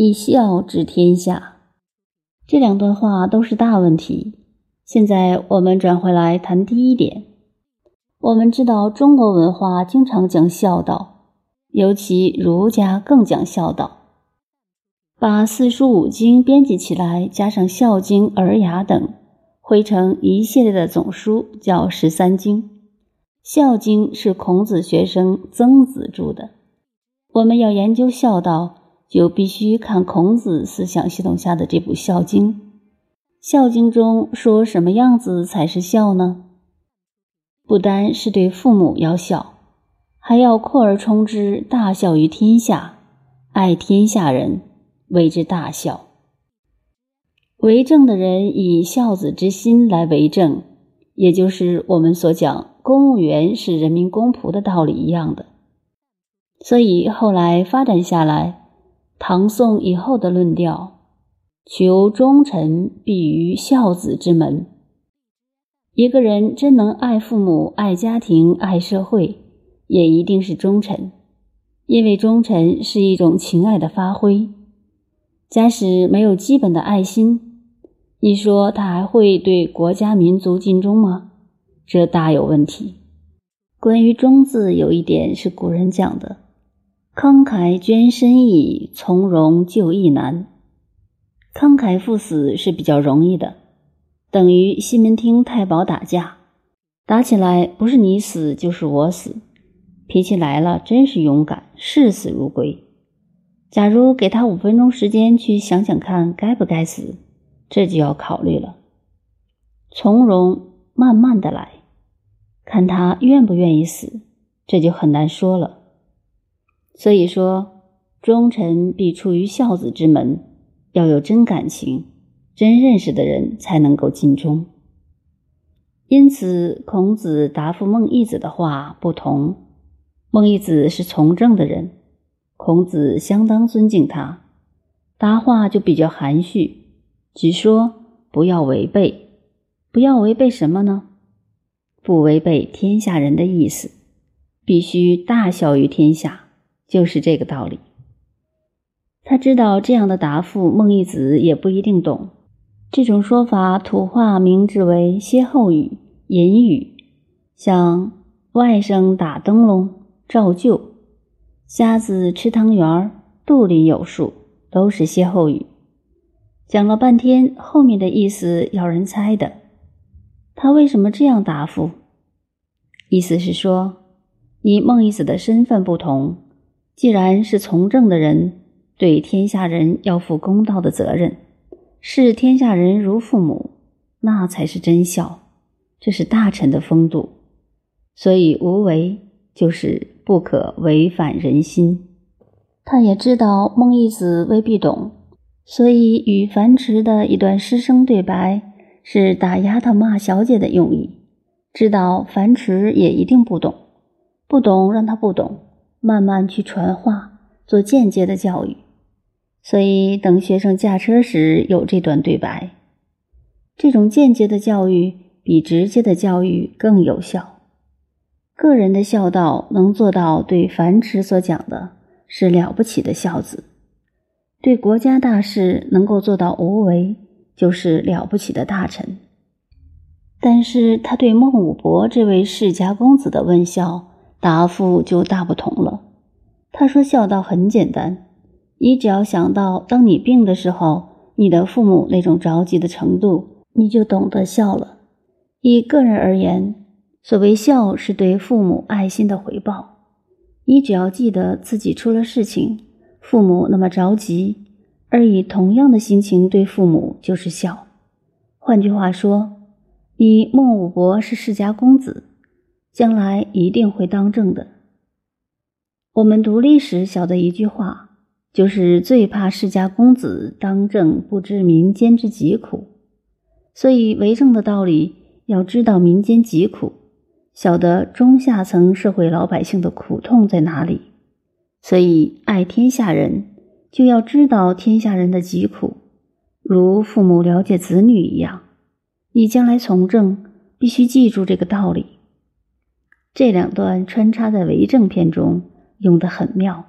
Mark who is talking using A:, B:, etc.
A: 以孝治天下。这两段话都是大问题。现在我们转回来谈第一点。我们知道中国文化经常讲孝道，尤其儒家更讲孝道，把四书五经编辑起来，加上《孝经》《尔雅》等，汇成一系列的总书，叫十三经。《孝经》是孔子学生曾子著的。我们要研究孝道。就必须看孔子思想系统下的这部《孝经》。《孝经》中说什么样子才是孝呢？不单是对父母要孝，还要扩而充之，大孝于天下，爱天下人，谓之大孝。为政的人以孝子之心来为政，也就是我们所讲公务员是人民公仆的道理一样的。所以后来发展下来。唐宋以后的论调，求忠臣必于孝子之门。一个人真能爱父母、爱家庭、爱社会，也一定是忠臣，因为忠臣是一种情爱的发挥。假使没有基本的爱心，你说他还会对国家民族尽忠吗？这大有问题。关于“忠”字，有一点是古人讲的。慷慨捐身易，从容就义难。慷慨赴死是比较容易的，等于西门町太保打架，打起来不是你死就是我死，脾气来了真是勇敢，视死如归。假如给他五分钟时间去想想看该不该死，这就要考虑了。从容慢慢的来，看他愿不愿意死，这就很难说了。所以说，忠臣必出于孝子之门，要有真感情、真认识的人才能够尽忠。因此，孔子答复孟义子的话不同。孟义子是从政的人，孔子相当尊敬他，答话就比较含蓄，只说不要违背，不要违背什么呢？不违背天下人的意思，必须大孝于天下。就是这个道理。他知道这样的答复，孟义子也不一定懂。这种说法，土话名之为歇后语、隐语，像外甥打灯笼、照旧、瞎子吃汤圆、肚里有数，都是歇后语。讲了半天，后面的意思要人猜的。他为什么这样答复？意思是说，你孟义子的身份不同。既然是从政的人，对天下人要负公道的责任，视天下人如父母，那才是真孝，这是大臣的风度。所以无为就是不可违反人心。他也知道孟义子未必懂，所以与樊迟的一段师生对白是打丫头骂小姐的用意。知道樊迟也一定不懂，不懂让他不懂。慢慢去传话，做间接的教育。所以，等学生驾车时有这段对白。这种间接的教育比直接的教育更有效。个人的孝道能做到对樊迟所讲的是了不起的孝子；对国家大事能够做到无为，就是了不起的大臣。但是，他对孟武伯这位世家公子的问孝。答复就大不同了。他说：“孝道很简单，你只要想到当你病的时候，你的父母那种着急的程度，你就懂得孝了。以个人而言，所谓孝是对父母爱心的回报。你只要记得自己出了事情，父母那么着急，而以同样的心情对父母，就是孝。换句话说，你孟武伯是世家公子。”将来一定会当政的。我们读历史晓得一句话，就是最怕世家公子当政不知民间之疾苦。所以为政的道理要知道民间疾苦，晓得中下层社会老百姓的苦痛在哪里。所以爱天下人，就要知道天下人的疾苦，如父母了解子女一样。你将来从政，必须记住这个道理。这两段穿插在为政篇中，用得很妙。